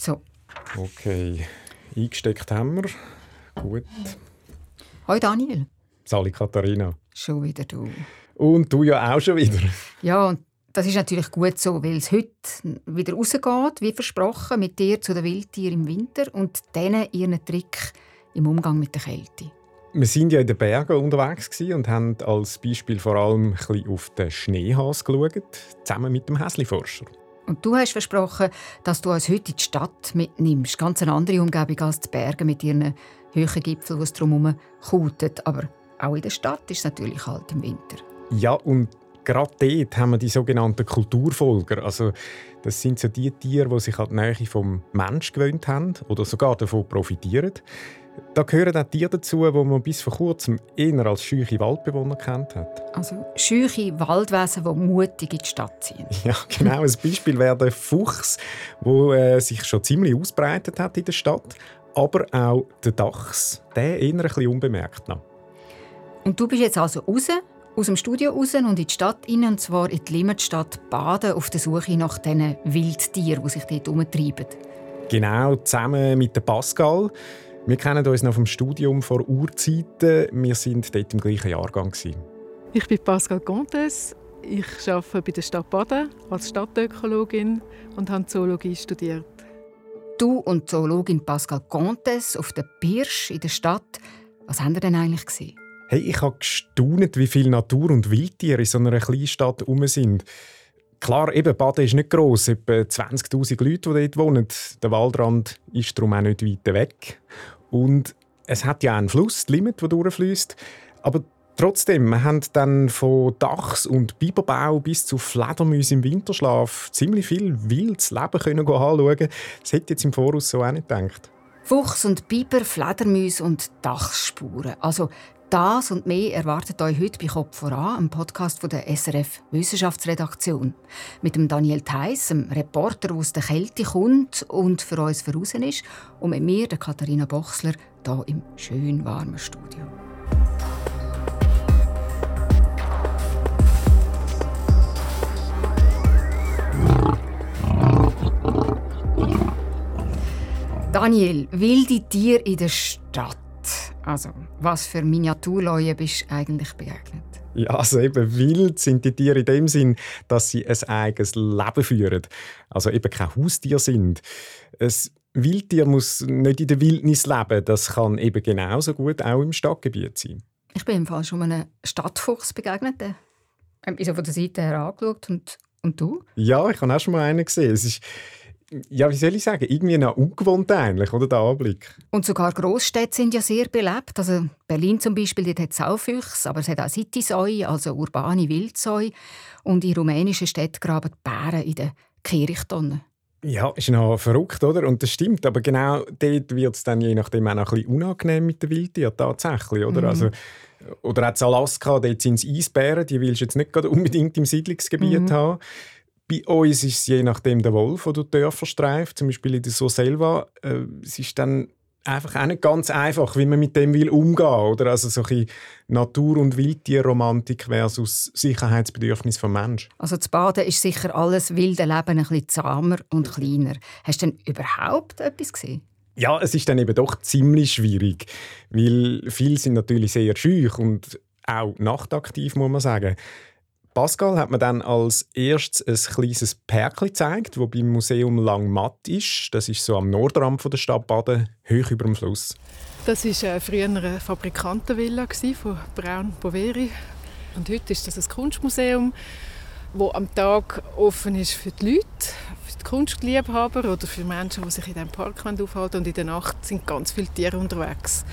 So. Okay, eingesteckt haben wir. Gut. Hoi Daniel. Sali Katharina. Schon wieder du. Und du ja auch schon wieder. Ja, und das ist natürlich gut so, weil es heute wieder rausgeht, wie versprochen, mit dir zu den Wildtieren im Winter und denen ihren Trick im Umgang mit der Kälte. Wir sind ja in den Bergen unterwegs und haben als Beispiel vor allem ein auf den Schneehas geschaut, zusammen mit dem Häsli-Forscher. Und du hast versprochen, dass du uns heute in die Stadt mitnimmst. Ganz eine andere Umgebung als die Berge mit ihren hohen Gipfeln, die es drumherum kautet. Aber auch in der Stadt ist es natürlich kalt im Winter. Ja, und gerade dort haben wir die sogenannten Kulturfolger. Also, das sind so die Tiere, die sich an die Nähe vom Mensch gewöhnt haben oder sogar davon profitieren. Da gehören auch Tiere dazu, die man bis vor kurzem eher als scheuche Waldbewohner kennt hat. Also scheuche Waldwesen, die mutig in die Stadt ziehen. Ja, genau. Ein Beispiel wäre der Fuchs, der äh, sich schon ziemlich ausbreitet hat in der Stadt. Aber auch der Dachs, der eher ein bisschen unbemerkt noch. Und du bist jetzt also raus, aus dem Studio raus und in die Stadt rein, und zwar in die Limmatstadt Baden, auf der Suche nach diesen Wildtieren, die sich dort herumtreiben. Genau, zusammen mit Pascal. Wir kennen uns noch vom Studium vor Urzeiten. Wir sind dort im gleichen Jahrgang. Ich bin Pascal Contes. Ich arbeite bei der Stadt Baden als Stadtökologin und habe Zoologie studiert. Du und Zoologin Pascal Contes auf der Pirsch in der Stadt. Was haben ihr denn eigentlich gesehen? Hey, ich habe gestaunt, wie viele Natur- und Wildtiere in so einer kleinen Stadt herum sind. Klar, eben, Baden ist nicht gross, etwa 20'000 Leute, die dort wohnen. Der Waldrand ist darum auch nicht weit weg. Und es hat ja einen Fluss, die Limit, der durchfließt. Aber trotzdem, wir haben dann von Dachs und Biberbau bis zu Fledermäusen im Winterschlaf ziemlich viel wildes Leben können anschauen. Das hätte ich jetzt im Voraus so auch nicht gedacht. Fuchs und Biber, Fledermäuse und Dachsspuren. Also das und mehr erwartet euch heute bei Kopf voran, einem Podcast von der SRF Wissenschaftsredaktion. Mit dem Daniel Theiss, einem Reporter, der aus der Kälte kommt und für uns voraus ist, und mit mir, der Katharina Bochsler, hier im schön warmen Studio. Daniel, wilde Tiere in der Stadt. Also, was für Miniaturleute bist du eigentlich begegnet? Ja, also eben wild sind die Tiere in dem Sinn, dass sie ein eigenes Leben führen. Also eben kein Haustier sind. Ein Wildtier muss nicht in der Wildnis leben. Das kann eben genauso gut auch im Stadtgebiet sein. Ich bin im Fall schon einem Stadtfuchs begegnet. Mich so von der Seite her angeschaut. Und, und du? Ja, ich habe auch schon mal einen gesehen. Es ist ja, wie soll ich sagen, irgendwie noch ungewohnt eigentlich, oder, der Anblick. Und sogar Großstädte sind ja sehr belebt. Also Berlin zum Beispiel, dort hat Saufüchse, aber es hat auch Citysäue, also urbane Wildsäue. Und in rumänischen Städten graben die Bären in den Kirchtonnen. Ja, ist noch verrückt, oder? Und das stimmt, aber genau dort wird es dann je nachdem auch noch ein bisschen unangenehm mit den Wildtieren, tatsächlich, oder? Mhm. Also, oder auch in Alaska, dort sind es Eisbären, die willst du jetzt nicht unbedingt im Siedlungsgebiet mhm. haben. Bei uns ist es je nachdem der Wolf, der durch Dörfer streift, zum Beispiel in der Soselva. Äh, es ist dann einfach auch nicht ganz einfach, wie man mit dem will umgehen oder also so ein Natur- und Wildtierromantik versus Sicherheitsbedürfnis vom Mensch. Also zu Baden ist sicher alles wilde Leben ein bisschen zahmer und kleiner. Hast du denn überhaupt etwas gesehen? Ja, es ist dann eben doch ziemlich schwierig, weil viele sind natürlich sehr schüch und auch nachtaktiv, muss man sagen. Pascal hat mir dann als erstes ein kleines Perkli gezeigt, das beim Museum Langmatt ist. Das ist so am Nordrand der Stadt Baden, hoch über dem Fluss. Das war äh, früher eine Fabrikantenvilla von Braun Boveri. Und heute ist das ein Kunstmuseum, das am Tag offen ist für die Leute, für die Kunstliebhaber oder für Menschen, die sich in diesem Park aufhalten. Und in der Nacht sind ganz viele Tiere unterwegs.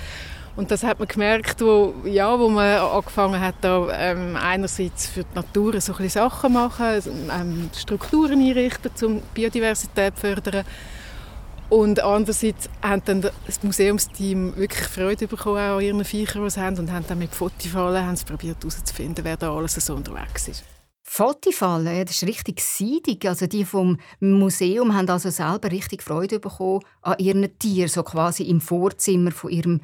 Und das hat man gemerkt, wo, ja, wo man angefangen hat, da, ähm, einerseits für die Natur so ein Sachen machen, ähm, Strukturen einrichten, um Biodiversität zu fördern. Und andererseits haben dann das Museumsteam wirklich Freude bekommen an ihren Viechern, die sie haben, und haben dann mit Fotifallen haben probiert herauszufinden, wer da alles so unterwegs ist. Fotifallen, ja, das ist richtig seidig. Also die vom Museum haben also selber richtig Freude bekommen an ihren Tieren, so quasi im Vorzimmer von ihrem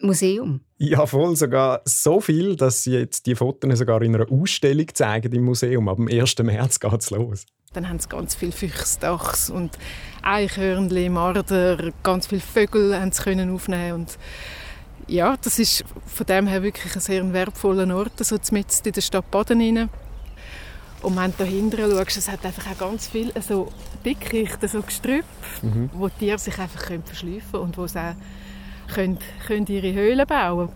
Museum? Ja, voll. Sogar so viel, dass sie jetzt die Fotos sogar in einer Ausstellung zeigen im Museum. Ab dem 1. März geht es los. Dann haben sie ganz viele Füchsdachs und Eichhörnchen, Marder, ganz viele Vögel haben sie können aufnehmen und ja, das ist von dem her wirklich ein sehr wertvoller Ort, so mitten in der Stadt Baden rein. Und wenn du dahinter schaust, es hat einfach auch ganz viel so Dickichten, so Gestrüpp, mhm. wo die Tiere sich einfach verschleifen können und wo sie auch können, können ihre Höhlen bauen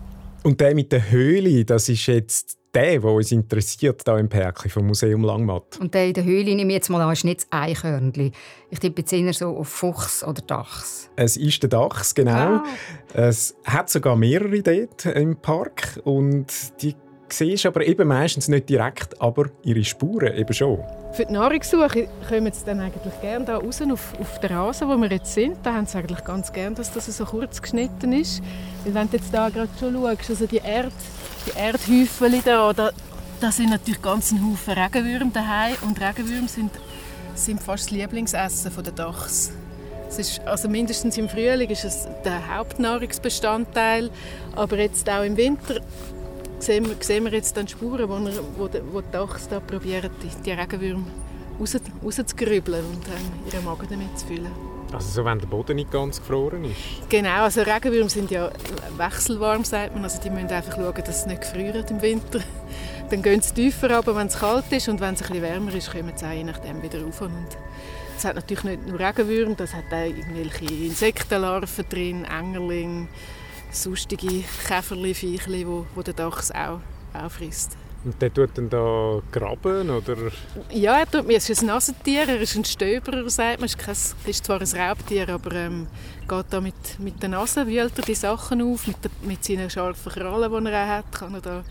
Und der mit der Höhle, das ist jetzt der, der uns interessiert, hier im Perkli vom Museum Langmatt. Und der in der Höhle, nehme ich jetzt mal an, ist nicht das Eichhörnchen. Ich tippe jetzt eher so auf Fuchs oder Dachs. Es ist der Dachs, genau. Ah. Es hat sogar mehrere dort im Park und die siehst aber eben meistens nicht direkt, aber ihre Spuren eben schon. Für die Nahrungssuche kommen sie dann eigentlich gerne da raus auf, auf den Rasen, wo wir jetzt sind. Da haben sie eigentlich ganz gerne, dass das so kurz geschnitten ist. Weil wenn du jetzt da gerade schon schaust, also die, Erd, die Erdhäufchen da, da, da sind natürlich ganz ein Haufen Regenwürmer daheim und Regenwürmer sind, sind fast das Lieblingsessen der Dachs. Ist, also mindestens im Frühling ist es der Hauptnahrungsbestandteil, aber jetzt auch im Winter sehen wir, sehen wir jetzt dann Spuren, wo, er, wo, wo die Dachs da probieren, die, die Regenwürmer raus, rauszugrübeln und ähm, ihren Magen damit zu füllen. Also so, wenn der Boden nicht ganz gefroren ist? Genau, also Regenwürmer sind ja wechselwarm, sagt man. Also die müssen einfach schauen, dass sie nicht gefrieren im Winter. Dann gehen sie tiefer runter, wenn es kalt ist und wenn es ein bisschen wärmer ist, kommen sie je nachdem wieder rauf. Und es hat natürlich nicht nur Regenwürmer, das hat auch irgendwelche Insektenlarven drin, Engerlinge, sonstige Käferli, Viechli, wo, wo der Dachs auch, auch frisst. Und der tut dann da graben, oder? Ja, er tut, es ist ein Nasentier, er ist ein Stöberer, sagt man. Ist, ist zwar ein Raubtier, aber ähm, geht da mit, mit der Nase, wühlt er die Sachen auf, mit, der, mit seinen scharfen Krallen, die er auch hat, kann er da,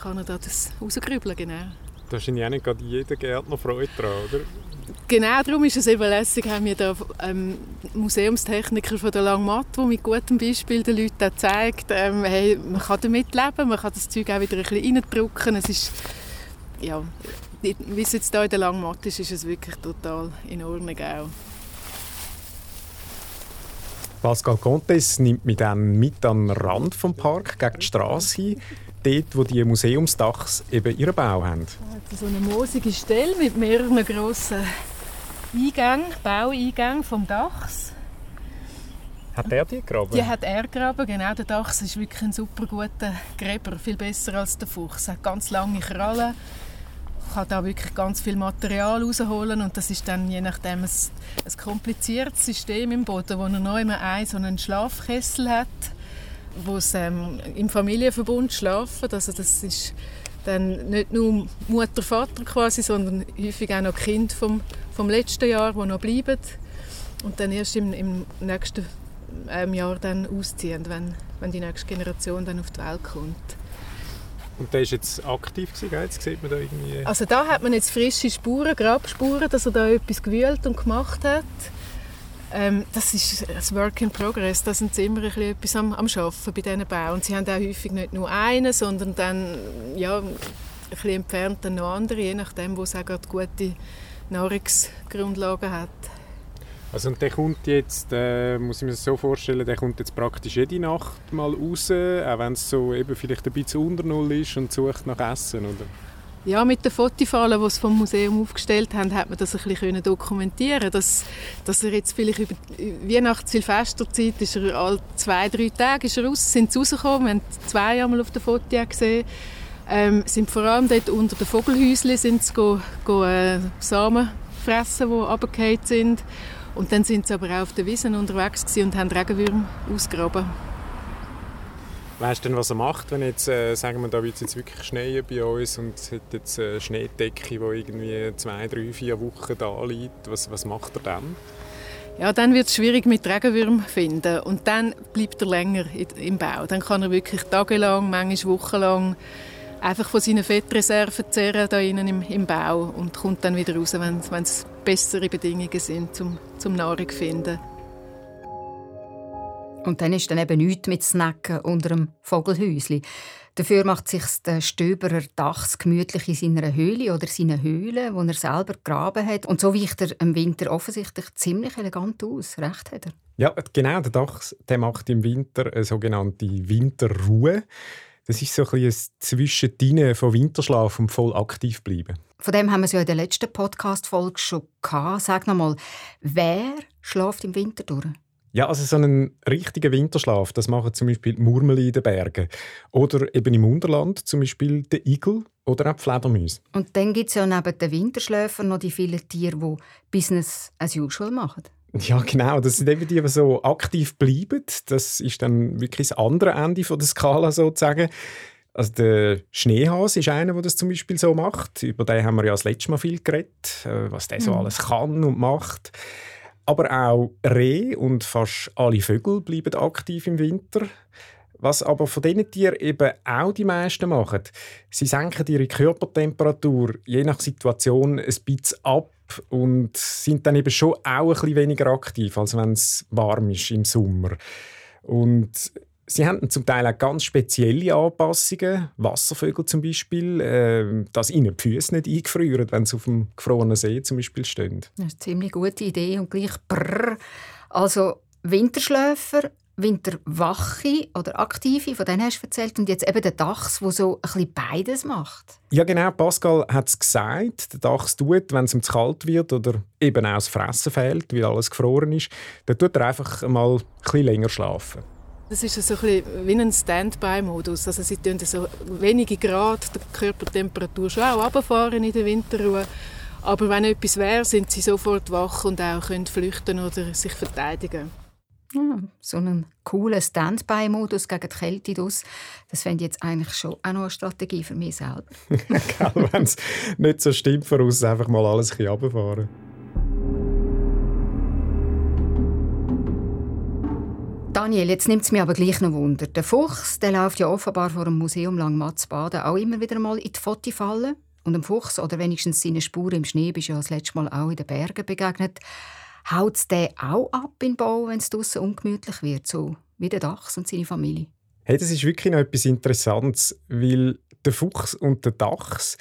kann er da das rausgrübeln, genau. Da ist ja nicht gerade jeder Gärtner Freude dran, oder? Genau darum ist es eben lässig, haben wir da ähm, Museumstechniker von der Langmatt, der mit gutem Beispiel den Leuten auch zeigt, ähm, hey, man kann damit leben, man kann das Zeug auch wieder ein bisschen reindrücken. Es ist, ja, wie es jetzt hier in der Langmatt ist, ist es wirklich total in Ordnung auch. Pascal Contes nimmt mich dann mit den Rand vom Park gegen die Straße hin dort, wo die Museumsdachs eben ihren Bau haben. So eine moosige Stelle mit mehreren grossen Eingängen, Baueingängen vom Dachs. Hat er die gegraben? Die hat er gegraben, genau. Der Dachs ist wirklich ein super guter Gräber, viel besser als der Fuchs. Er hat ganz lange Krallen, kann da wirklich ganz viel Material rausholen und das ist dann je nachdem ein, ein kompliziertes System im Boden, wo er noch immer einen, so einen Schlafkessel hat wo sie ähm, im Familienverbund schlafen. Also das ist dann nicht nur Mutter, Vater quasi, sondern häufig auch noch Kind vom, vom letzten Jahr, die noch bleiben und dann erst im, im nächsten ähm, Jahr dann ausziehen, wenn, wenn die nächste Generation dann auf die Welt kommt. Und der ist jetzt aktiv gewesen, jetzt sieht man da irgendwie... Also da hat man jetzt frische Spuren, Grabspuren, dass er da etwas gewühlt und gemacht hat. Ähm, das ist ein Work in Progress. Da sind sie immer ein bisschen etwas am, am Arbeiten bei diesen Bauen. Und sie haben auch häufig nicht nur einen, sondern dann ja, ein bisschen entfernt noch andere, je nachdem, wo es auch gerade gute Nahrungsgrundlagen hat. Also und der kommt jetzt, äh, muss ich mir das so vorstellen, der kommt jetzt praktisch jede Nacht mal raus, auch wenn es so eben vielleicht ein bisschen unter Null ist und sucht nach Essen, oder? Ja, mit den Fotofallen, die sie vom Museum aufgestellt haben, hat man das ein bisschen dokumentieren dass, dass er jetzt vielleicht über Weihnachts- Silvesterzeit ist er alle zwei, drei Tage ist er raus, sind sie rausgekommen, wir haben zwei einmal auf der Foto gesehen, ähm, sind vor allem dort unter den Vogelhäuschen sind sie go, go, äh, Samen fressen, die runtergefallen sind. Und dann sind sie aber auch auf den Wiesen unterwegs und haben Regenwürmer ausgegraben. Weißt du denn, was er macht, wenn jetzt, äh, sagen wir, da wird jetzt wirklich Schnee bei uns und es hat jetzt eine Schneedecke, die irgendwie zwei, drei, vier Wochen da liegt. Was, was macht er dann? Ja, dann wird es schwierig mit Regenwürmern finden und dann bleibt er länger im Bau. Dann kann er wirklich tagelang, manchmal wochenlang einfach von seinen Fettreserven zehren da innen im, im Bau und kommt dann wieder raus, wenn es bessere Bedingungen sind zum, zum Nahrung finden. Und dann ist dann eben nichts mit Snacken unter dem Vogelhäuschen. Dafür macht sich der Stöberer Dachs gemütlich in seiner Höhle oder seinen Höhlen, wo er selber gegraben hat. Und so weicht er im Winter offensichtlich ziemlich elegant aus. Recht hat er. Ja, genau. Der Dachs der macht im Winter eine sogenannte Winterruhe. Das ist so ein, ein Zwischendrin von Winterschlaf und voll aktiv bleiben. Von dem haben wir es ja in der letzten Podcast-Folge schon gehabt. Sag nochmal, wer schläft im Winter durch? Ja, also so einen richtigen Winterschlaf, das machen zum Beispiel die Murmeli in den Bergen. Oder eben im Unterland zum Beispiel der Igel oder auch die Fledermäuse. Und dann gibt es ja neben den Winterschläfern noch die vielen Tiere, die Business as usual machen. Ja, genau. Das sind eben die, die so aktiv bleiben. Das ist dann wirklich das andere Ende der Skala sozusagen. Also der Schneehase ist einer, der das zum Beispiel so macht. Über den haben wir ja das letzte Mal viel geredet, äh, was der so mhm. alles kann und macht. Aber auch Reh und fast alle Vögel bleiben aktiv im Winter. Was aber von diesen Tieren eben auch die meisten machen, sie senken ihre Körpertemperatur je nach Situation ein bisschen ab und sind dann eben schon auch ein bisschen weniger aktiv, als wenn es warm ist im Sommer. Und Sie haben zum Teil auch ganz spezielle Anpassungen, Wasservögel zum Beispiel, äh, dass ihnen die Füße nicht eingefrieren, wenn sie auf dem gefrorenen See zum Beispiel stehen. Das ist eine ziemlich gute Idee und gleich brrr. Also Winterschläfer, Winterwache oder Aktive, von denen hast du erzählt, und jetzt eben der Dachs, der so ein bisschen beides macht. Ja genau, Pascal hat es gesagt, der Dachs tut, wenn es ihm zu kalt wird oder eben auch das Fressen fehlt, weil alles gefroren ist, dann tut er einfach mal ein bisschen länger schlafen. Das ist so ein wie ein Standby-Modus. Also sie tun so wenige Grad die Körpertemperatur schon auch runterfahren in der Winterruhe. Aber wenn etwas wäre, sind sie sofort wach und auch können flüchten oder sich verteidigen. Ja, so einen coolen Standby-Modus gegen die Kälte das fände ich jetzt eigentlich schon auch noch eine Strategie für mich selber. Wenn es nicht so stimmt, voraus einfach mal alles ein bisschen runterfahren. Daniel, jetzt nimmt es mich aber gleich noch Wunder. Der Fuchs der läuft ja offenbar vor dem Museum Langmatz-Baden auch immer wieder mal in die Fotofalle. Und dem Fuchs, oder wenigstens seine Spuren im Schnee, bist ja das letzte Mal auch in den Bergen begegnet. Haut es den auch ab in den Bau, wenn es draußen ungemütlich wird, so wie der Dachs und seine Familie? Hey, das ist wirklich noch etwas Interessantes, weil der Fuchs und der Dachs,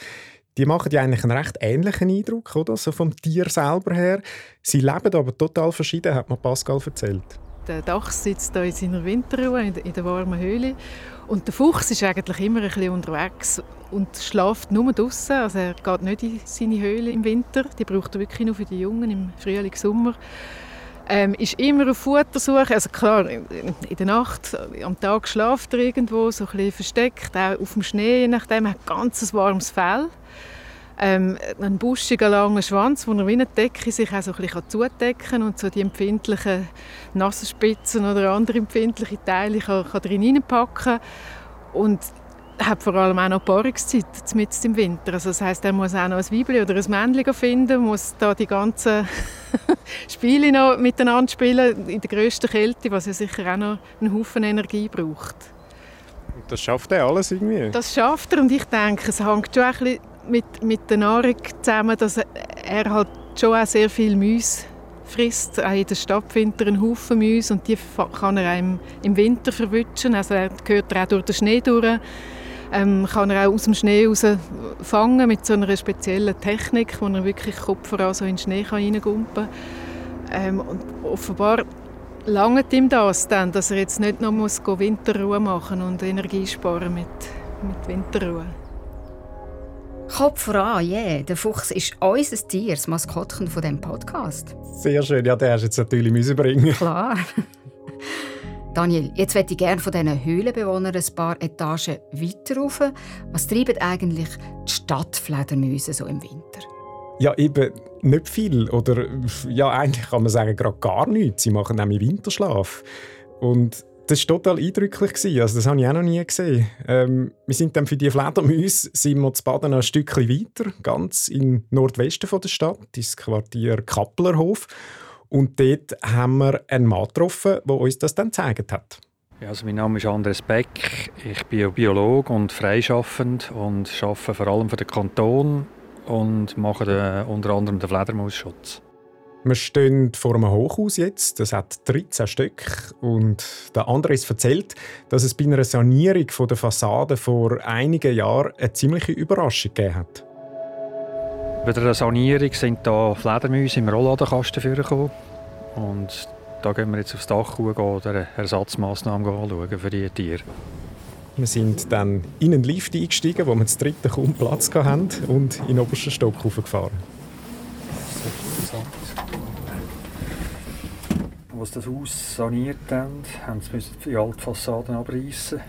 die machen ja eigentlich einen recht ähnlichen Eindruck, oder? So vom Tier selber her. Sie leben aber total verschieden, hat mir Pascal erzählt. Der Dachs sitzt hier in seiner Winterruhe in der warmen Höhle und der Fuchs ist eigentlich immer ein bisschen unterwegs und schläft nur draußen. Also er geht nicht in seine Höhle im Winter. Die braucht er wirklich nur für die Jungen im Frühling, Sommer. Ähm, ist immer auf Futtersuche. Also klar, in der Nacht, am Tag schläft er irgendwo, so ein bisschen versteckt, auch auf dem Schnee, je nachdem. Er hat ganz warmes Fell ähm, einen buschigen, langen Schwanz, wo er wie eine Decke sich auch so ein bisschen zudecken kann und so die empfindlichen Nasenspitzen oder andere empfindliche Teile kann, kann drin reinpacken und hat vor allem auch noch Paarungszeit mitten im Winter. Also das heißt, er muss auch noch ein Weibchen oder ein Männchen finden, muss da die ganzen Spiele noch miteinander spielen in der grössten Kälte, was ja sicher auch noch einen Haufen Energie braucht. Das schafft er alles irgendwie? Das schafft er und ich denke, es hängt schon ein bisschen mit, mit der Nahrung zusammen, dass er halt schon auch sehr viel Müs frisst. Auch in der Stadt findet er einen Haufen Müs und die kann er einem im Winter verwutschen. Also er gehört auch durch den Schnee durch. Ähm, kann er auch aus dem Schnee raus fangen mit so einer speziellen Technik, wo er wirklich Kopf voran so in den Schnee reingumpen kann. Ähm, und offenbar langt ihm das dann, dass er jetzt nicht noch muss Winterruhe machen und Energie sparen mit, mit Winterruhe. Kopf voran, yeah. Der Fuchs ist unser Tier, das Maskottchen von diesem Podcast. Sehr schön, ja, den hast du jetzt natürlich müssen bringen. Klar. Daniel, jetzt möchte ich gerne von diesen Höhlenbewohnern ein paar Etagen weiter rauf. Was treiben eigentlich die Stadtfledermäuse so im Winter? Ja, eben nicht viel. Oder ja, eigentlich kann man sagen, gerade gar nichts. Sie machen nämlich Winterschlaf. Und das war total eindrücklich. Also das habe ich auch noch nie gesehen. Ähm, wir sind dann für die Fledermäuse sind wir zu Baden ein Stückchen weiter, ganz im Nordwesten der Stadt, das Quartier Kapplerhof. Und dort haben wir einen Mann getroffen, der uns das dann gezeigt hat. Ja, also mein Name ist Andres Beck. Ich bin Biologe und freischaffend und arbeite vor allem für den Kanton und mache den, unter anderem den Fledermausschutz. Wir stehen vor einem Hochhaus jetzt, das hat 13 Stück und der Andres erzählt, dass es bei einer Sanierung der Fassade vor einigen Jahren eine ziemliche Überraschung gegeben hat. Bei der Sanierung sind da Fledermäuse im Rollladenkasten vorgekommen und da gehen wir jetzt aufs Dach schauen oder Ersatzmaßnahmen anschauen für die Tiere. Wir sind dann in einen Lift eingestiegen, wo wir das dritte kaum Platz hatten und in den obersten Stock hochgefahren. Als das Haus saniert haben, haben sie die alten Fassaden abreißen.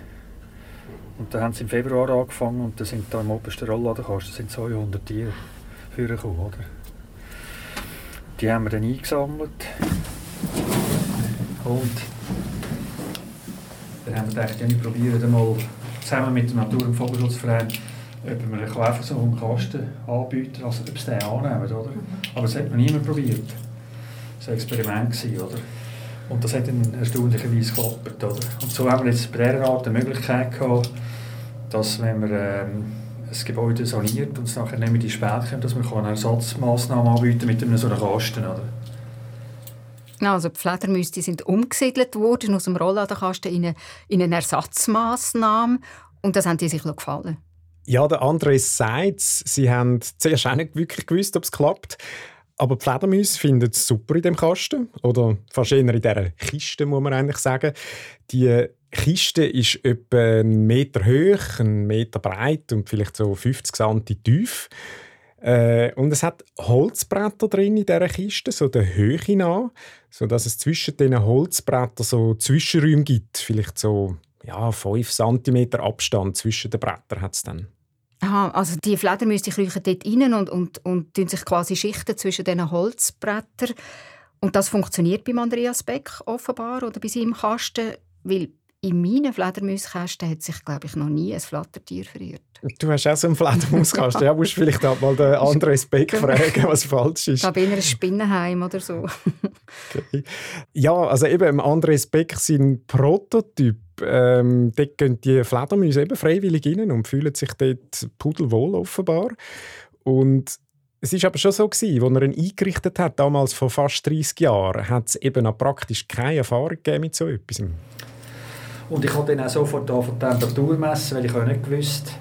Und dann haben sie im Februar angefangen und dann sind da im obersten Rollladenkasten sind 200 Tiere vorgekommen, oder? Die haben wir dann eingesammelt. Und dann haben wir gedacht, ja, wir probieren mal zusammen mit dem Natur- und Vogelschutzverein, ob wir einfach so einen Kasten anbieten, also ob sie den annehmen, oder? Aber das hat noch niemand probiert. Das war ein Experiment, oder? Und das hat dann erstaunlicherweise geklappt, oder? Und so haben wir jetzt bei dieser Art die Möglichkeit gehabt, dass wenn man ähm, ein Gebäude saniert und es nachher nicht mehr die Spät kommt, dass man eine Ersatzmaßnahme anbieten mit einem so einem Kasten, oder? Also die Fledermäuse sind umgesiedelt worden aus dem Rollladenkasten in eine, in eine Ersatzmaßnahme und das haben die sich gefallen. Ja, der André sagt sie haben zuerst auch nicht wirklich gewusst, ob es klappt. Aber die Fledermäuse finden es super in dem Kasten. Oder fast eher in dieser Kiste, muss man eigentlich sagen. Die Kiste ist etwa einen Meter hoch, einen Meter breit und vielleicht so 50 cm tief. Äh, und es hat Holzbretter drin in dieser Kiste, so der Höhe nach, sodass es zwischen diesen Holzbrettern so Zwischenräume gibt. Vielleicht so ja, 5 cm Abstand zwischen den Brettern hat es dann. Aha, also die Fledermäuse kriechen dort rein und, und, und tun sich quasi schichten zwischen diesen Holzbrettern. Und das funktioniert beim Andreas Beck offenbar oder bei seinem Kasten, weil in meinen Fledermauskästen hat sich, glaube ich, noch nie ein Flattertier verirrt. Du hast auch so einen Fledermauskasten. ja, musst vielleicht auch mal den Andres Beck fragen, was falsch ist. Da bin ich ein Spinnenheim oder so. okay. Ja, also eben Andres Beck, sein Prototyp, ähm, dort gehen die Fledermäuse eben freiwillig rein und fühlen sich dort pudelwohl offenbar. Und es ist aber schon so gewesen, als er ihn eingerichtet hat, damals vor fast 30 Jahren, hat es eben auch praktisch keine Erfahrung mit so etwas. Und ich habe dann auch sofort von Temperatur messen, weil ich auch nicht gewusst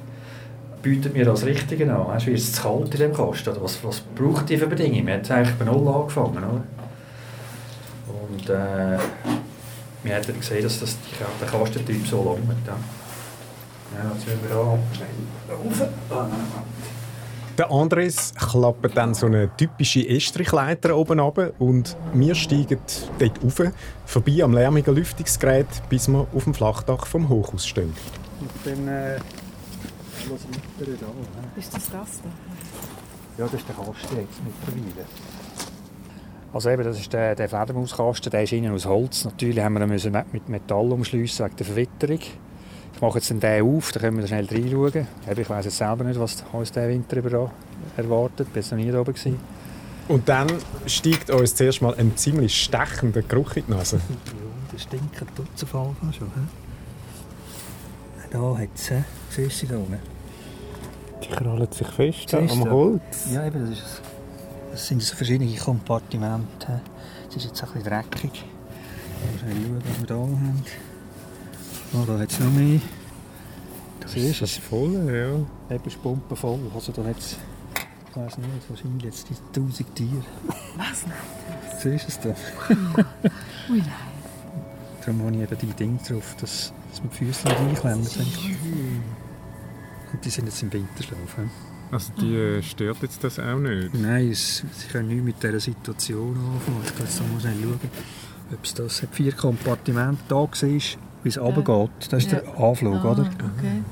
bietet mir das Richtige an. Weißt, wie ist es zu kalt in dem Kasten? Was, was braucht die für Bedingungen? Wir haben eigentlich bei Null angefangen. Oder? Und äh, wir haben gesehen, dass das der Kastentyp so lang wird. Ja. Ja, jetzt müssen wir da rauf. Der Andres klappt dann so eine typische Estrichleiter oben ab und wir steigen dort rauf, vorbei am lärmigen Lüftungsgerät, bis wir auf dem Flachdach vom Hochhaus stehen. Und dann äh, was weiter da. Ist das das da? Ja, das ist der Kasten jetzt mittlerweile. Also eben, das ist der, der Fledermauskasten, der ist innen aus Holz. Natürlich haben wir ihn mit Metall umschliessen wegen der Verwitterung. Ich mache jetzt den auf, dann können wir schnell reinschauen. Ich weiß jetzt selber nicht, was uns diesen Winter über erwartet. Ich war noch nie da oben. Und dann steigt uns zuerst mal ein ziemlich stechender Geruch in die Nase. ja, das stinkt tut es auf jeden Fall schon. He? Da hat es, siehst du da unten? Die krallen sich fest am Holz. Ja, eben, das, ist, das sind so verschiedene Kompartimente. Es ist jetzt ein bisschen dreckig. Mal schauen, was wir hier haben. Oh, da hat es noch mehr. Das ist es voll, ja. Eben ist Pumpe voll. Also da hat es, ich weiß nicht, wahrscheinlich jetzt die 1000 Tiere. Was? Siehst du es da? Ui, nein. Darum habe ich eben die Dinge drauf, dass, dass man die Füße nicht einklemmen. Und die sind jetzt im Winterschlaf. Also die äh, stört jetzt das auch nicht? Nein, es, sie können nicht mit dieser Situation anfangen. Ich kann jetzt mal schnell schauen, ob es das hat. Vier Kompartimente da war wie es ja. runtergeht. Das ist ja. der Anflug, ah, oder? Okay.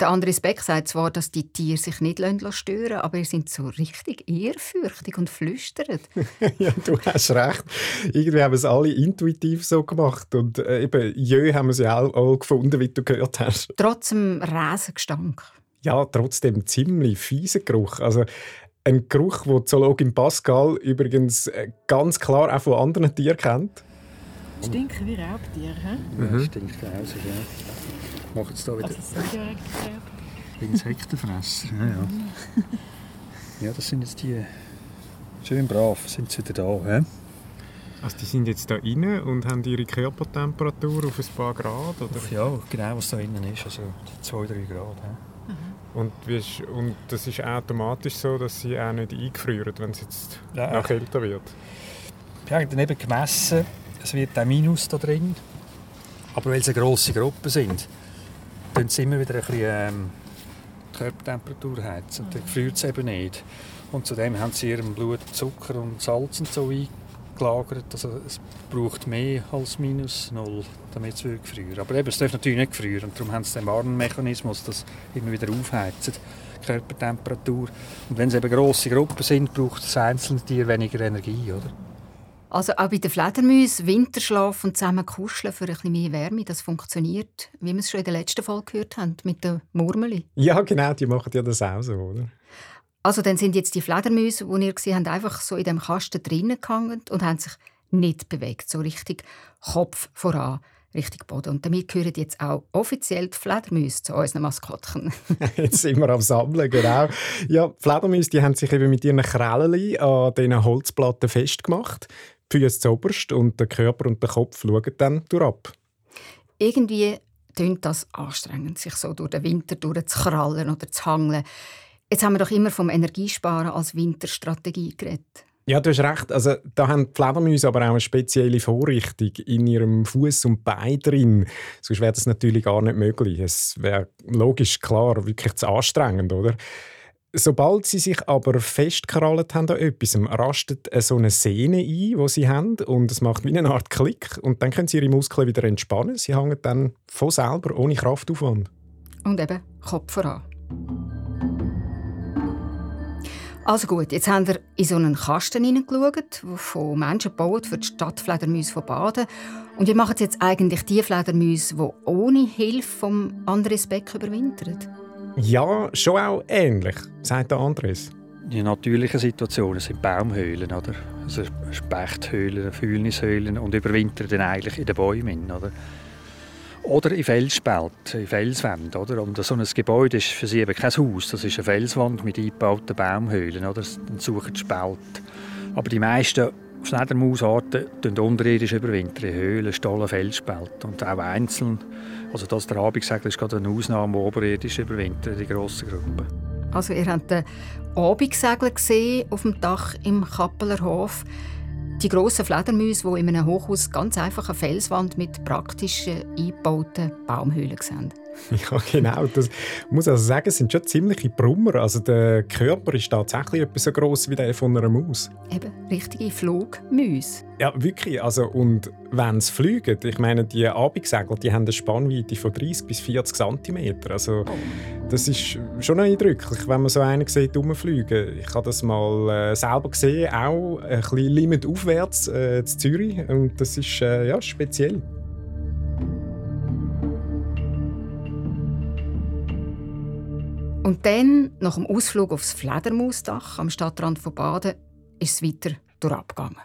Der Andres Beck sagt zwar, dass die Tiere sich nicht stören lassen, aber sie sind so richtig ehrfürchtig und flüstern. ja, du hast recht. Irgendwie haben es alle intuitiv so gemacht. Und äh, eben, jö haben wir sie auch, auch gefunden, wie du gehört hast. Trotz dem Rasengestank. Ja, trotzdem ziemlich fieser Geruch. Also, ein Geruch, den die Zoologin Pascal übrigens äh, ganz klar auch von anderen Tieren kennt. Stinken wie Raubtiere, hä? Mhm. Ja, stinkt aus, ja. Machen es da wieder. Also so Insektenfresser, ja, ja. ja, das sind jetzt die... Schön brav sind sie wieder da, hä? Also die sind jetzt da rein und haben ihre Körpertemperatur auf ein paar Grad, oder? Ach ja, genau was da innen ist, also 2-3 Grad. He? Und, und das ist automatisch so, dass sie auch nicht eingefrieren, wenn es jetzt ja, noch kälter wird? Wir haben dann eben gemessen, es wird ein Minus da drin. Aber weil es eine grosse Gruppe sind, tun sie immer wieder ein bisschen ähm, die Körpertemperatur heizen. Und dann friert es eben nicht. Und zudem haben sie ihrem Blut Zucker und Salz und so eingelagert. Also es braucht mehr als minus null, damit es friert. Aber eben, es darf natürlich nicht frieren. Und darum haben sie den Warnmechanismus, das immer wieder aufheizen. Körpertemperatur. Und wenn es eben grosse Gruppen sind, braucht das einzelne Tier weniger Energie, oder? Also auch bei den Fledermäusen Winterschlaf und zusammen kuscheln für ein bisschen mehr Wärme, das funktioniert, wie wir es schon in der letzten Folge gehört haben, mit den Murmeli. Ja, genau, die machen ja das auch so, oder? Also dann sind jetzt die Fledermäuse, die ihr gesehen habt, einfach so in dem Kasten drinnen gehangen und haben sich nicht bewegt, so richtig Kopf voran. Richtig Boden. Und damit gehören jetzt auch offiziell die Fledermäuse zu unseren Maskottchen. jetzt sind wir am Sammeln, genau. Ja, die Fledermäuse die haben sich eben mit ihren Krallen an diesen Holzplatten festgemacht. Die Füße zuoberst und der Körper und der Kopf schauen dann durchab. Irgendwie klingt das anstrengend, sich so durch den Winter durchzukrallen oder zu hangeln. Jetzt haben wir doch immer vom Energiesparen als Winterstrategie geredet. Ja, du hast recht. Also, da haben die Fledermäuse aber auch eine spezielle Vorrichtung in ihrem Fuß und Bein drin. Sonst wäre das natürlich gar nicht möglich. Es wäre logisch, klar, wirklich zu anstrengend, oder? Sobald sie sich aber festgerallt haben an etwas, rastet so eine Sehne ein, die sie haben und es macht wie eine Art Klick und dann können sie ihre Muskeln wieder entspannen. Sie hängen dann von selber, ohne Kraftaufwand. Und eben Kopf voran. Also gut, jetzt haben wir in so einen Kasten hineingeschaut, der von Menschen gebaut für die Stadtfledermäuse von Baden. Und wie machen jetzt eigentlich die Fledermäuse, die ohne Hilfe vom Andres Beck überwintern? Ja, schon auch ähnlich, sagt der Andres. Die natürlichen Situationen sind Baumhöhlen, oder? Also Spechthöhlen, Fühlnishöhlen und überwintern dann eigentlich in den Bäumen, oder? Oder in Felsspälten, in Felswänden. Oder? Und so ein Gebäude ist für sie eben kein Haus, das ist eine Felswand mit eingebauten Baumhöhlen. Oder? Dann suchen die Spalt. Aber die meisten Fledermausarten überwintern unterirdisch in Höhlen, Stollen, Felsspälten. Und auch einzeln. Also das der Abigsegler ist gerade eine Ausnahme, die oberirdisch überwintern, die grossen Gruppen. Also ihr habt den Abigsegler gesehen auf dem Dach im Kappeler Hof. Die grossen Fledermäuse, die in einem Hochhaus ganz einfach eine Felswand mit praktischen eingebauten Baumhöhlen sehen. Ja, genau. Das muss also sagen, sind schon ziemliche Brummer. Also der Körper ist tatsächlich etwas so groß wie der von einer Maus. Eben, richtige Flugmäuse. Ja, wirklich. Also, und wenn sie fliegen, ich meine, die Abigsegler, die haben eine Spannweite von 30 bis 40 cm. Also, das ist schon eindrücklich, wenn man so einen sieht rumfliegen. Ich habe das mal äh, selber gesehen, auch ein bisschen limit aufwärts äh, in Zürich. Und das ist äh, ja, speziell. Und dann, nach dem Ausflug aufs Fledermausdach am Stadtrand von Baden, ist es weiter durchgegangen.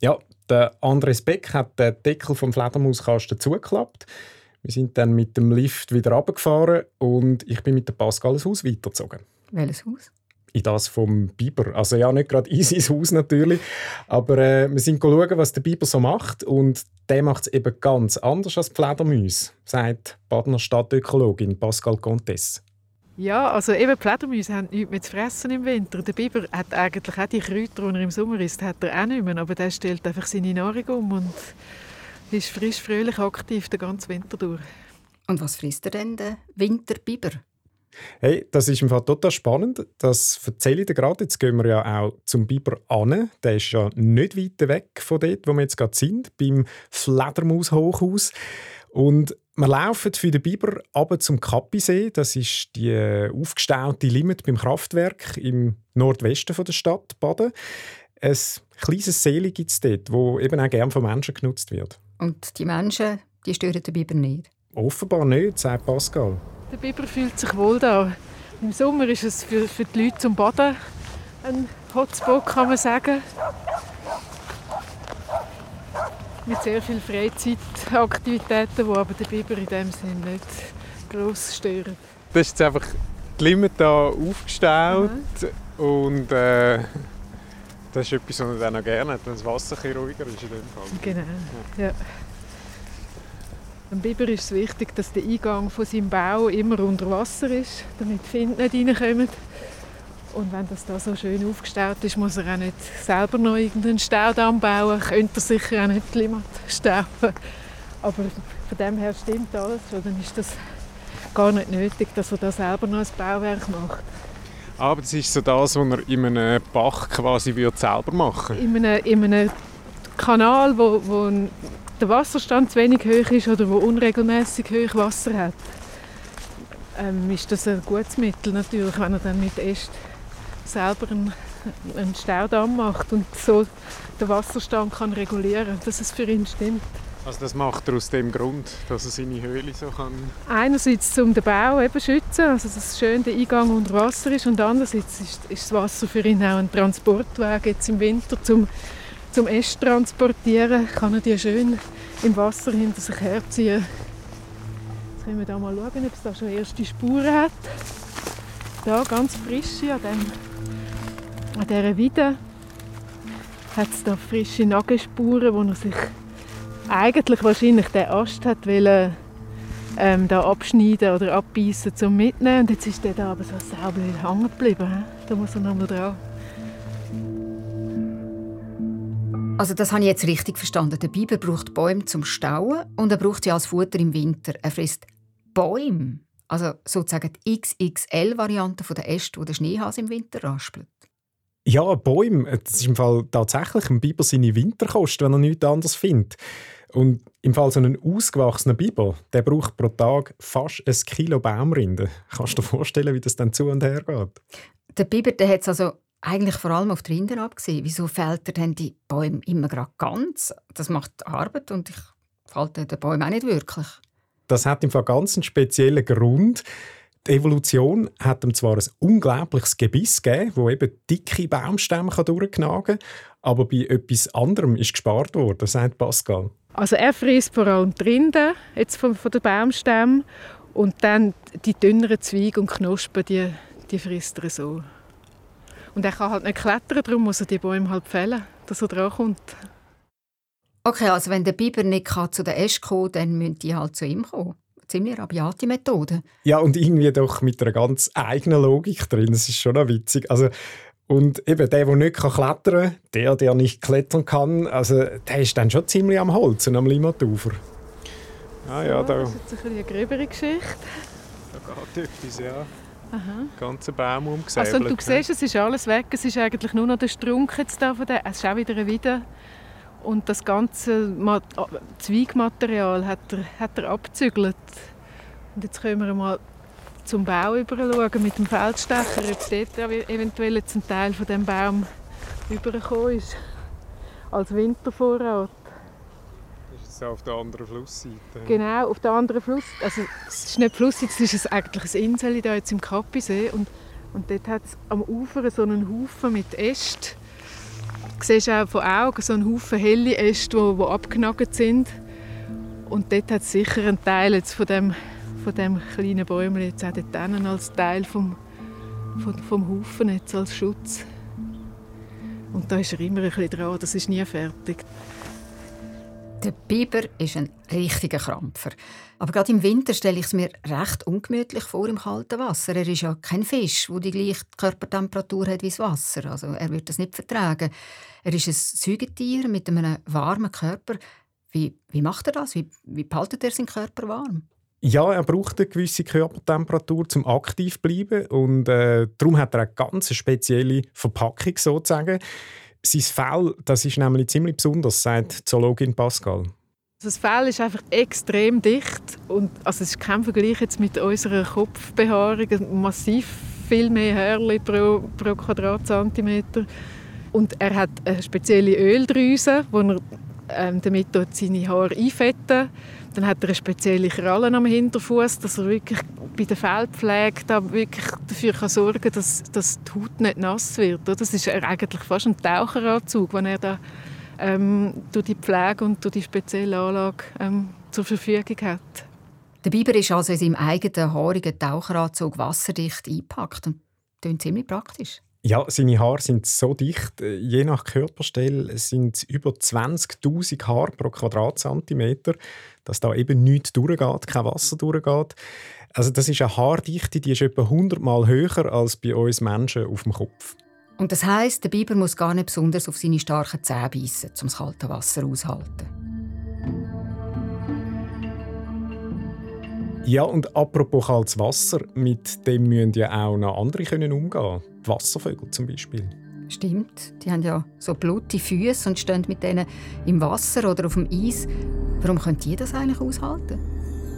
Ja, der Andres Beck hat den Deckel vom Fledermauskasten zugeklappt. Wir sind dann mit dem Lift wieder runtergefahren und ich bin mit der Pascal ins Haus weitergezogen. Welches Haus? In das vom Biber. Also ja, nicht gerade in sein Haus natürlich, aber äh, wir sind schauen, was der Biber so macht und der macht es eben ganz anders als die Fledermäuse, sagt Badener Stadtökologin Pascal Comtes. Ja, also eben Fledermäuse haben nichts mehr zu fressen im Winter. Der Biber hat eigentlich auch die Kräuter, die er im Sommer isst, hat er auch nicht mehr. Aber der stellt einfach seine Nahrung um und ist frisch, fröhlich aktiv den ganzen Winter durch. Und was frisst er denn, der Winterbiber? Hey, das ist im Fall total spannend. Das erzähle ich dir gerade. Jetzt gehen wir ja auch zum Biber an. Der ist ja nicht weit weg von dort, wo wir jetzt gerade sind, beim Fledermaus-Hochhaus. Und wir laufen für den Biber ab zum Kappisee. Das ist die äh, aufgestaute Limit beim Kraftwerk im Nordwesten der Stadt Baden. Ein kleines See gibt es dort, das eben auch gerne von Menschen genutzt wird. Und die Menschen, die stören den Biber nicht? Offenbar nicht, sagt Pascal. Der Biber fühlt sich wohl da. Im Sommer ist es für, für die Leute zum Baden ein Hotspot, kann man sagen mit sehr vielen Freizeitaktivitäten, die aber den Biber in dem Sinne nicht gross stören. Das ist jetzt einfach die Limit hier aufgestellt mhm. und äh, das ist etwas, was er auch gerne hat, wenn das Wasser ein ruhiger ist in dem Fall. Genau, ja. ja. Dem Biber ist es wichtig, dass der Eingang von seinem Bau immer unter Wasser ist, damit die Finde nicht reinkommen. Und wenn das da so schön aufgestellt ist, muss er auch nicht selber noch irgendeinen Staudamm bauen. Könnte er sicher auch nicht Klimat stauben. Aber von dem her stimmt alles. Dann ist das gar nicht nötig, dass er da selber noch ein Bauwerk macht. Aber das ist so das, was er in einem Bach quasi selber machen würde? In einem, in einem Kanal, wo, wo der Wasserstand zu wenig hoch ist oder wo unregelmäßig hoch Wasser hat, ähm, ist das ein gutes Mittel natürlich, wenn er dann mit Äst selber einen, einen Staudamm macht und so den Wasserstand kann regulieren, dass es für ihn stimmt. Also das macht er aus dem Grund, dass er seine Höhle so kann... Einerseits um den Bau eben schützen, also dass schön der Eingang unter Wasser ist und andererseits ist, ist das Wasser für ihn auch ein Transportweg jetzt im Winter zum, zum Äst transportieren, kann er die schön im Wasser hinter sich herziehen. Jetzt können wir da mal schauen, ob es da schon erste Spuren hat. Da ganz frische an, dem, an dieser Weide hat es da frische Nagelspuren, wo er sich eigentlich wahrscheinlich den Ast hat wollen, ähm, da abschneiden oder abbeißen zum mitnehmen und jetzt ist der da aber so sauber hängen geblieben. Da muss er nochmal dran. Also das habe ich jetzt richtig verstanden. Der Biber braucht Bäume zum Stauen und er braucht sie als Futter im Winter. Er frisst Bäume, also sozusagen die XXL-Variante der Äste, wo der Schneehase im Winter raspelt. Ja, Bäume, das ist im Fall tatsächlich ein Biber seine Winterkost, wenn er nichts anderes findet. Und im Fall so ein ausgewachsener Biber, der braucht pro Tag fast ein Kilo Baumrinde. Kannst du dir vorstellen, wie das dann zu und her geht? Der Biber der hat es also eigentlich vor allem auf die Rinder abgesehen. Wieso fällt er denn die Bäume immer gerade ganz? Das macht Arbeit und ich falte den Bäumen auch nicht wirklich. Das hat im Fall ganz einen speziellen Grund. Die Evolution hat ihm zwar ein unglaubliches Gebiss gegeben, wo eben dicke Baumstämme durchknagen kann, aber bei etwas anderem ist gespart worden, sagt Pascal. Also er frisst vor allem die Rinde jetzt von, von den Baumstämmen und dann die dünneren Zweige und Knospen, die, die frisst er so. Und er kann halt nicht klettern, darum muss er die Bäume halt fällen, dass er dran kommt. Okay, also wenn der Biber nicht zu den Ästen kommen kann, dann müssen die halt zu ihm kommen. Ziemlich rabiate Methode. Ja, und irgendwie doch mit einer ganz eigenen Logik drin. Das ist schon noch witzig. Also, und eben der, der nicht klettern kann, der, der nicht klettern kann, also, der ist dann schon ziemlich am Holz und am Limatufer. Ah, ja, da. Das ist jetzt ein eine gröbere Geschichte. Da geht etwas, ja. Aha. ganze Baum umgesäbelt. Also du siehst, es ist alles weg. Es ist eigentlich nur noch der Strunk jetzt da von der. Es ist auch wieder ein Wiede. Und das ganze Zweigmaterial hat er, hat er abgezügelt. Und jetzt können wir mal zum Bau schauen mit dem Feldstecher, ob dort eventuell ein Teil von dem Baum übergekommen ist. Als Wintervorrat so auf der anderen Flussseite. Genau, auf der anderen Fluss. Also es ist nicht Flussseite, es ist eigentlich ein Insel da jetzt im Kappisee und, und dort hat es am Ufer so einen Haufen mit Ästen. Siehst auch von Augen so einen Haufen helle Äste, die, abgenagelt sind. Und dort hat es sicher einen Teil jetzt von dem, von dem kleinen Bäumchen jetzt auch dort als Teil vom, vom, vom Haufen jetzt als Schutz. Und da ist er immer ein bisschen dran, das ist nie fertig. Der Biber ist ein richtiger Krampfer. Aber gerade im Winter stelle ich es mir recht ungemütlich vor im kalten Wasser. Er ist ja kein Fisch, der die gleiche Körpertemperatur hat wie das Wasser. Also er wird das nicht vertragen. Er ist ein Säugetier mit einem warmen Körper. Wie, wie macht er das? Wie, wie behaltet er seinen Körper warm? Ja, er braucht eine gewisse Körpertemperatur, um aktiv zu bleiben. Und äh, darum hat er eine ganz spezielle Verpackung sozusagen. Sein Fell das ist nämlich ziemlich besonders, sagt Zoologin Pascal. Das Fell ist einfach extrem dicht und also es ist kein Vergleich jetzt mit unserer Kopfbehaarung, massiv viel mehr Härchen pro, pro Quadratzentimeter. Und er hat eine spezielle Öldrüse, wo er ähm, damit seine Haare einfetten dann hat er eine spezielle Kralle am Hinterfuß, dass er wirklich bei der Feldpflege da wirklich dafür kann sorgen kann, dass, dass die Haut nicht nass wird. Das ist eigentlich fast ein Taucheranzug, den er da ähm, durch die Pflege und durch die spezielle Anlage ähm, zur Verfügung hat. Der Biber ist also in seinem eigenen haarigen Taucheranzug wasserdicht eingepackt und klingt ziemlich praktisch. Ja, seine Haare sind so dicht, je nach Körperstelle sind es über 20.000 Haare pro Quadratzentimeter, dass da eben nichts durchgeht, kein Wasser durchgeht. Also das ist eine Haardichte, die ist etwa 100 Mal höher als bei uns Menschen auf dem Kopf. Und das heißt, der Biber muss gar nicht besonders auf seine starken Zähne beißen, um das kalte Wasser auszuhalten. Ja, und apropos kaltes Wasser, mit dem müssen ja auch noch andere können umgehen Die Wasservögel zum Beispiel. Stimmt, die haben ja so blutige Füße und stehen mit denen im Wasser oder auf dem Eis. Warum können die das eigentlich aushalten?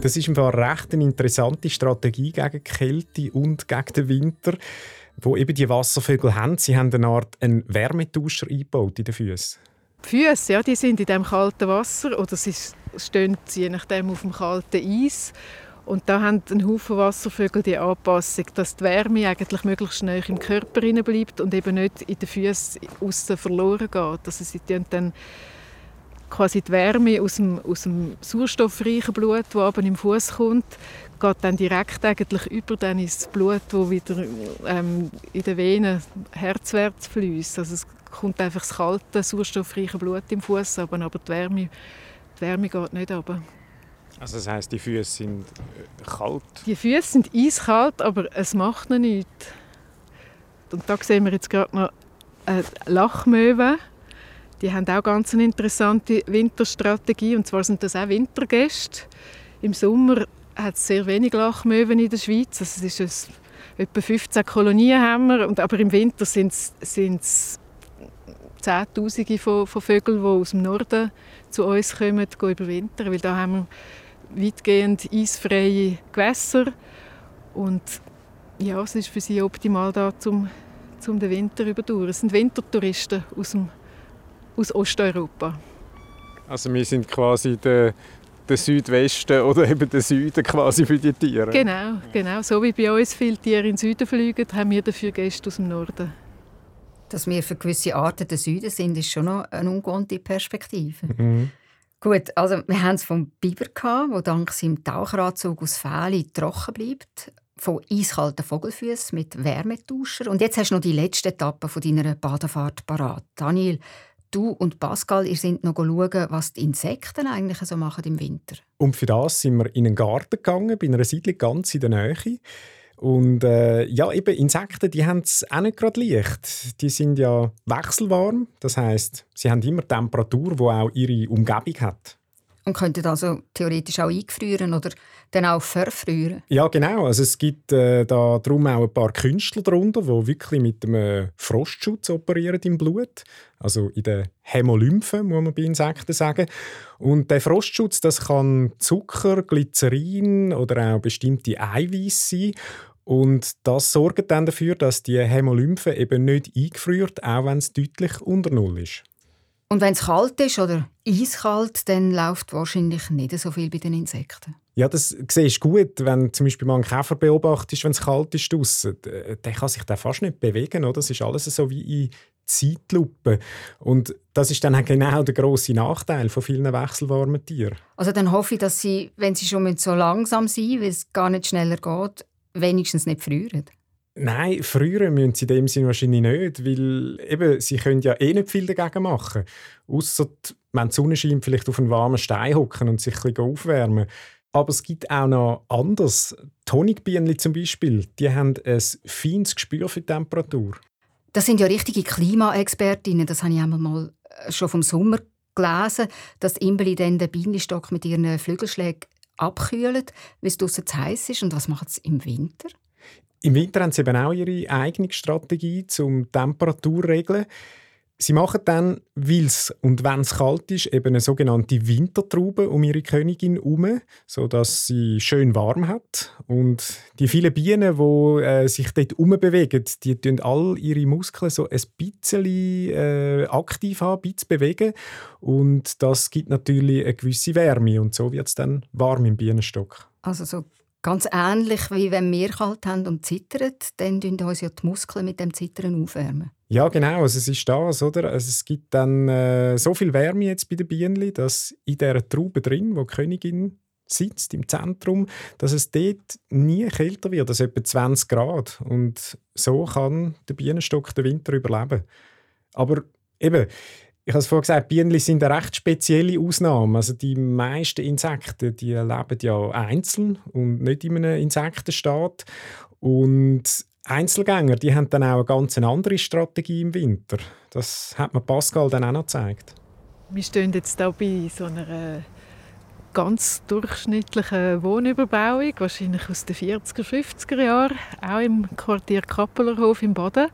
Das ist eine recht eine interessante Strategie gegen die Kälte und gegen den Winter, wo eben die Wasservögel haben. Sie haben eine Art einen Wärmetauscher eingebaut in den Füßen. Die Füße, ja, die sind in dem kalten Wasser oder sie stehen je nachdem auf dem kalten Eis. Und da haben ein Haufen Wasservögel die Anpassung, dass die Wärme eigentlich möglichst schnell im Körper bleibt und eben nicht in den Füßen außen verloren geht. Also sie dann quasi die Wärme aus dem, aus dem sauerstoffreichen Blut, das aber im Fuß kommt, geht dann direkt eigentlich über dann ins Blut, das wieder ähm, in den Venen herzwärts fließt. Also es kommt einfach das kalte, sauerstoffreiche Blut im Fuß, aber, aber die Wärme, die Wärme geht nicht runter. Also das heißt, die Füße sind äh, kalt? Die Füße sind eiskalt, aber es macht noch nichts. Und da sehen wir jetzt gerade noch eine Lachmöwe. Die haben auch ganz eine interessante Winterstrategie. Und zwar sind das auch Wintergäste. Im Sommer hat es sehr wenig Lachmöwen in der Schweiz. Also es ist ein, etwa 15 Kolonien haben wir. Und, aber im Winter sind es Zehntausende von, von Vögeln, die aus dem Norden zu uns kommen, überwintern. Weil da haben wir weitgehend eisfreie Gewässer und ja, es ist für sie optimal da zum, zum den Winter überdauern. Es sind Wintertouristen aus, dem, aus Osteuropa. Also wir sind quasi der, der Südwesten oder eben der Süden quasi für die Tiere. Genau, genau. So wie bei uns viele Tiere in den Süden fliegen, haben wir dafür Gäste aus dem Norden. Dass wir für gewisse Arten der Süden sind, ist schon noch eine ungewohnte Perspektive. Mhm. Gut, also wir haben es vom Biber der dank seinem Taucheranzug aus Fähli trocken bleibt, von eiskalten Vogelfüßen mit Wärmetauscher. Und jetzt hast du noch die letzte Etappe von deiner Badefahrt parat. Daniel, du und Pascal, ihr sind noch schauen, was die Insekten eigentlich so machen im Winter. Und für das sind wir in einen Garten gegangen, bei einer Siedlung ganz in der Nähe. Und äh, ja, eben Insekten, die haben es auch nicht gerade leicht. Die sind ja wechselwarm, das heißt, sie haben immer Temperatur, die auch ihre Umgebung hat. Und könnten also theoretisch auch eingefrieren oder dann auch verfrieren? Ja, genau. Also es gibt äh, da drum auch ein paar Künstler darunter, die wirklich mit einem Frostschutz operieren im Blut. Also in den Hämolymphen, muss man bei Insekten sagen. Und der Frostschutz, das kann Zucker, Glycerin oder auch bestimmte Eiweiße sein. Und das sorgt dann dafür, dass die Hämolymphe eben nicht eingefriert, auch wenn es deutlich unter Null ist. Und wenn es kalt ist oder eiskalt, dann läuft wahrscheinlich nicht so viel bei den Insekten. Ja, das siehst du gut, wenn du zum Beispiel mal einen Käfer beobachtest, wenn es kalt ist draussen. Der kann sich dann fast nicht bewegen. Oder? Das ist alles so wie in Zeitlupe. Und das ist dann genau der große Nachteil von vielen wechselwarmen Tieren. Also dann hoffe ich, dass sie, wenn sie schon so langsam sind, weil es gar nicht schneller geht, wenigstens nicht frieren? Nein, früher müssen sie in dem Sinne wahrscheinlich nicht, weil eben, sie können ja eh nicht viel dagegen machen. Außer wenn die Sonne scheint, vielleicht auf einen warmen Stein hocken und sich ein bisschen aufwärmen. Aber es gibt auch noch anders. Honigbienen zum Beispiel, die haben ein feines Gespür für die Temperatur. Das sind ja richtige Klimaexpertinnen. Das habe ich einmal mal äh, schon vom Sommer gelesen, dass Imbeli dann den Bienenstock mit ihren Flügelschlägen abkühlen, weil es draußen zu heiß ist. Und was macht sie im Winter? Im Winter haben sie eben auch ihre eigene Strategie zum Temperaturregeln. Sie machen dann, weil es und wenn es kalt ist, eben eine sogenannte Wintertraube um ihre Königin herum, sodass sie schön warm hat. Und die vielen Bienen, die äh, sich dort bewegen, die tun all ihre Muskeln so ein bisschen äh, aktiv haben, ein bisschen bewegen. Und das gibt natürlich eine gewisse Wärme. Und so wird es dann warm im Bienenstock. Also so Ganz ähnlich wie wenn wir kalt haben und zittern, dann tun uns ja die Muskeln mit dem Zittern aufwärmen. Ja, genau. Also es ist das, oder? Also es gibt dann äh, so viel Wärme jetzt bei den Bienen, dass in dieser Traube drin, wo die Königin sitzt im Zentrum, dass es dort nie kälter wird, als etwa 20 Grad. Und so kann der Bienenstock den Winter überleben. Aber eben, ich habe es vorhin gesagt, Bienen sind eine recht spezielle Ausnahme. Also die meisten Insekten, die leben ja einzeln und nicht in einem Insektenstaat. Und Einzelgänger, die haben dann auch eine ganz andere Strategie im Winter. Das hat mir Pascal dann auch noch gezeigt. Wir stehen jetzt hier bei so einer ganz durchschnittlichen Wohnüberbauung, wahrscheinlich aus den 40er, 50er Jahren, auch im Quartier Kappelerhof im Baden.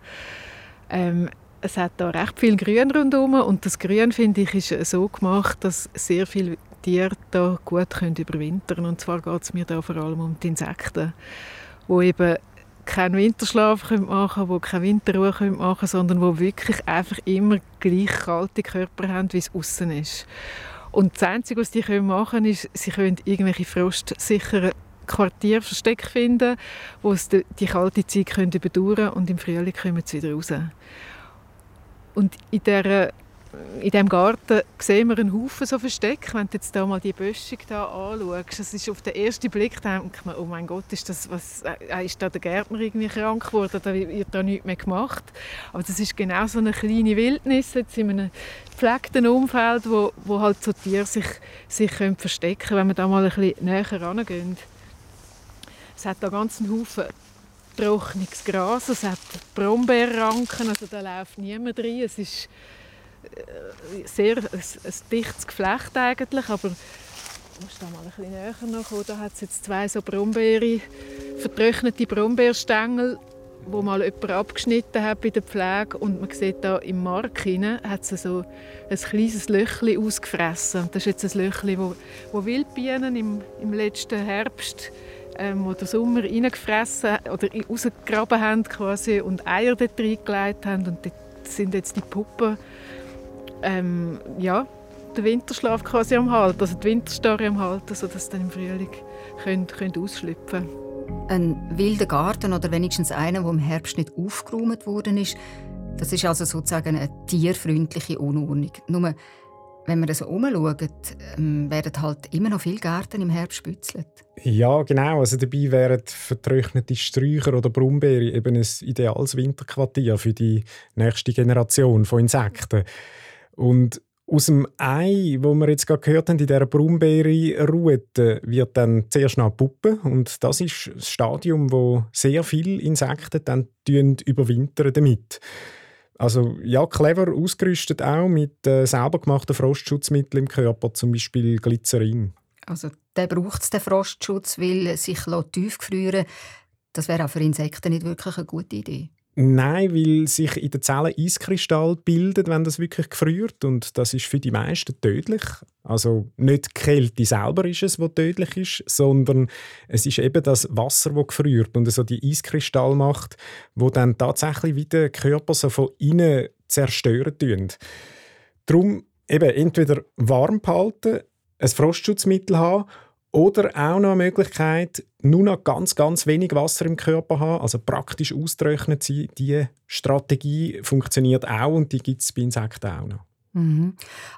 Ähm, es hat da recht viel Grün rundherum und das Grün, finde ich, ist so gemacht, dass sehr viele Tiere da gut können überwintern können. Und zwar geht es mir da vor allem um die Insekten, die eben keinen Winterschlaf machen können, die keine Winterruhe machen können, sondern die wirklich einfach immer gleich kalte Körper haben, wie es außen ist. Und das Einzige, was die machen können, ist, sie können irgendwelche frostsicheren Quartierverstecke finden, wo sie die kalte Zeit können überdauern und im Frühling kommen sie wieder raus. Und in dieser in diesem Garten sehen wir einen Haufen so Versteck. Wenn du jetzt da mal die Böschung da anschaust, das ist auf den ersten Blick, denkt man, oh mein Gott, ist, das, was, äh, ist da der Gärtner irgendwie krank geworden, da wird da nichts mehr gemacht. Aber das ist genau so eine kleine Wildnis jetzt in einem gepflegten Umfeld, wo, wo halt so Tiere sich, sich können verstecken können, wenn wir da mal ein bisschen näher rangehen. Es hat da ganz einen Haufen trockenes Gras, es hat Brombeerranken, also da läuft niemand rein. Es ist äh, sehr ein, ein dichtes Geflecht eigentlich, aber ich muss da mal ein bisschen näher kommen. Da hat es jetzt zwei so Brombeere, vertrocknete Brombeerstängel, wo mal jemand abgeschnitten hat bei der Pflege und man sieht da im Mark hinein hat sie so ein kleines Löchli ausgefressen. das ist jetzt ein Löchli, wo, wo Wildbienen im, im letzten Herbst ähm, oder Sommer reingefressen oder rausgegraben haben quasi und Eier dort reingelegt haben und dort sind jetzt die Puppen ähm, ja, den Winterschlaf quasi am Halten, also die Winterstarre am Halten, sodass sie dann im Frühling können, können ausschlüpfen. Ein wilder Garten oder wenigstens einer, der im Herbst nicht aufgeräumt worden ist, das ist also sozusagen eine tierfreundliche Unordnung. Nur, wenn man so umschaut, ähm, werden halt immer noch viele Gärten im Herbst bützelt. Ja, genau. Also dabei wären vertrocknete Sträucher oder Brombeere eben ein ideales Winterquartier für die nächste Generation von Insekten. Und aus dem Ei, wo wir jetzt gerade gehört haben, in dieser Brombeere-Rute, wird dann zuerst noch Puppe. Und das ist das Stadium, wo sehr viele Insekten dann überwintern damit. Also ja, clever ausgerüstet auch mit äh, selber gemachten Frostschutzmitteln im Körper, zum Beispiel Glycerin. Also der braucht den Frostschutz, weil sich tief gefrieren Das wäre auch für Insekten nicht wirklich eine gute Idee. Nein, weil sich in den Zellen Eiskristall bildet, wenn das wirklich gefriert und das ist für die meisten tödlich. Also nicht die Kälte selber ist es, was tödlich ist, sondern es ist eben das Wasser, das gefriert und so die Eiskristall macht, wo dann tatsächlich wieder Körper so von innen zerstören tun. Darum eben entweder warm behalten, ein Frostschutzmittel haben oder auch noch eine Möglichkeit, nur noch ganz, ganz wenig Wasser im Körper haben, also praktisch austrocknet sein. Diese Strategie funktioniert auch und die gibt es bei Insekten auch noch. Mhm.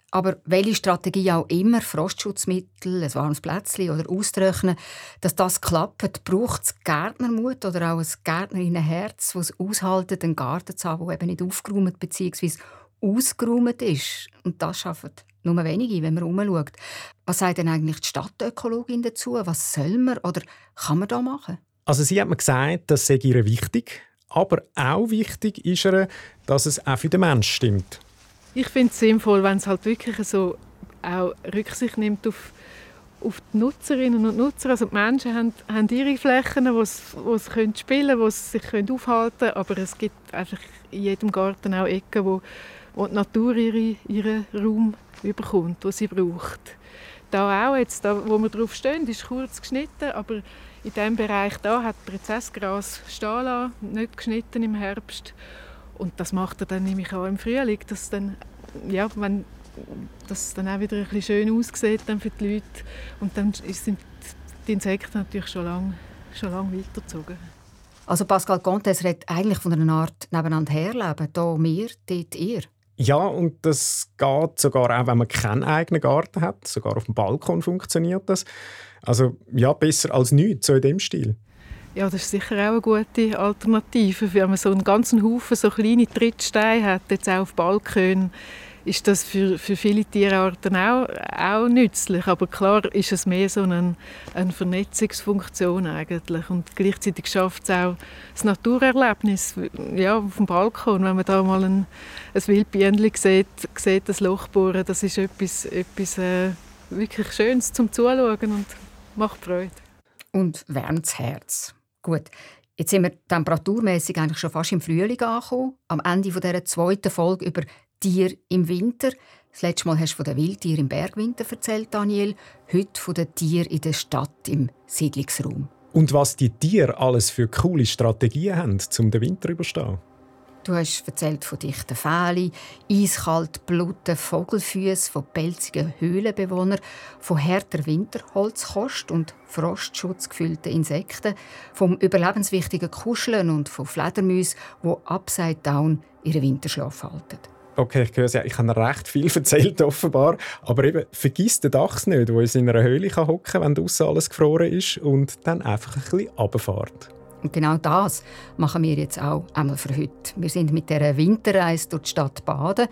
Aber welche Strategie auch immer, Frostschutzmittel, ein warmes Plätzchen oder Austrocknen, dass das klappt, braucht es Gärtnermut oder auch ein Gärtnerinnenherz, das es aushalten, einen Garten zu haben, der eben nicht aufgeräumt bzw. ausgeräumt ist. Und das schafft nur wenige, wenn man umschaut. Was sagt denn eigentlich die Stadtökologin dazu? Was soll man oder kann man da machen? Also sie hat mir gesagt, das sei ihr wichtig. Aber auch wichtig ist ihr, dass es auch für den Menschen stimmt. Ich finde es sinnvoll, wenn es halt wirklich so auch Rücksicht nimmt auf, auf die Nutzerinnen und Nutzer. Also die Menschen haben, haben ihre Flächen, wo sie, wo sie können spielen können, wo sie sich aufhalten können. Aber es gibt einfach in jedem Garten auch Ecken, wo, wo die Natur ihre, ihren Raum überkommt, den sie braucht. Da auch, jetzt, da, wo wir drauf stehen, ist kurz geschnitten, aber in diesem Bereich da hat Prozessgras stehen nicht geschnitten im Herbst. Und das macht er dann nämlich auch im Frühling, dass dann, ja, wenn das dann auch wieder ein bisschen schön aussieht dann für die Leute. Und dann sind die Insekten natürlich schon lange schon lang weitergezogen. Also Pascal Contes redet eigentlich von einer Art nebeneinander herleben. Hier wir, dort ihr. Ja, und das geht sogar auch, wenn man keinen eigenen Garten hat. Sogar auf dem Balkon funktioniert das. Also ja, besser als nichts, so in dem Stil. Ja, das ist sicher auch eine gute Alternative. Wenn man so einen ganzen Haufen so kleine Trittsteine hat, jetzt auch auf Balkonen, ist das für, für viele Tierarten auch, auch nützlich. Aber klar ist es mehr so eine, eine Vernetzungsfunktion eigentlich. Und gleichzeitig schafft es auch das Naturerlebnis ja, auf dem Balkon. Wenn man da mal ein, ein Wildbienchen sieht, sieht das Loch bohren, das ist etwas, etwas äh, wirklich Schönes zum Zuschauen und macht Freude. Und wärmt das Herz. Gut, jetzt sind wir temperaturmäßig eigentlich schon fast im Frühling angekommen. Am Ende dieser zweiten Folge über Tier im Winter. Das letzte Mal hast du von den Wildtieren im Bergwinter erzählt, Daniel. Heute von den Tieren in der Stadt im Siedlungsraum. Und was die Tiere alles für coole Strategien haben, um den Winter zu überstehen. Du hast erzählt von dichten Fählen, eiskalt bluten Vogelfüßen, von pelzigen Höhlenbewohnern, von härter Winterholzkost und frostschutzgefüllten Insekten, vom überlebenswichtigen Kuscheln und von Fledermäusen, die upside down ihren Winterschlaf halten. Okay, ich höre ja, ich habe recht viel erzählt, offenbar. Aber eben, vergiss den Dachs nicht, der in einer Höhle hocken kann, wenn draussen alles gefroren ist und dann einfach ein bisschen runterfährt. Und genau das machen wir jetzt auch einmal für heute. Wir sind mit der Winterreise durch die Stadt Baden,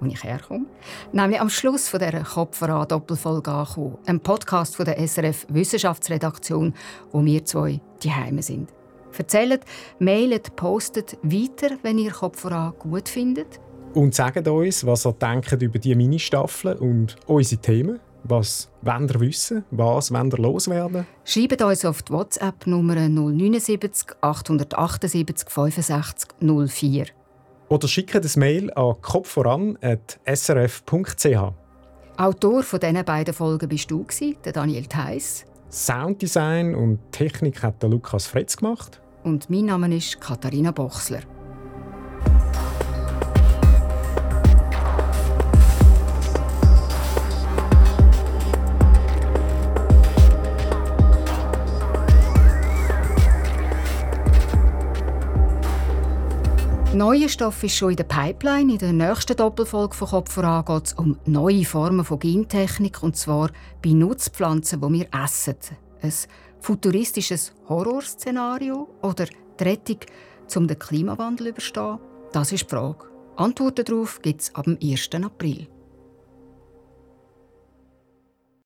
wo ich herkomme, nämlich am Schluss von dieser Kopfveran Doppelfolge angekommen. Ein Podcast von der SRF Wissenschaftsredaktion, wo wir zwei die Heime sind. Erzählt, mailet, postet weiter, wenn ihr Kopfveran gut findet. Und sagt uns, was ihr denkt über die Mini-Staffeln und unsere Themen. Was wollt ihr wissen? Was wollt ihr loswerden? Schreibt uns auf die WhatsApp-Nummer 079 878 65 04. Oder schickt ein Mail an kopfvoran.srf.ch. Autor von diesen beiden Folgen bist du, der Daniel Theiss. Sounddesign und Technik hat der Lukas Fretz gemacht. Und mein Name ist Katharina Bochsler. Neuer Stoff ist schon in der Pipeline. In der nächsten Doppelfolge von Kopf voran geht es um neue Formen von Gentechnik und zwar bei Nutzpflanzen, die wir essen. Ein futuristisches Horrorszenario oder die Rettung, um den Klimawandel zu überstehen? Das ist die Frage. Antworten darauf gibt es ab dem 1. April.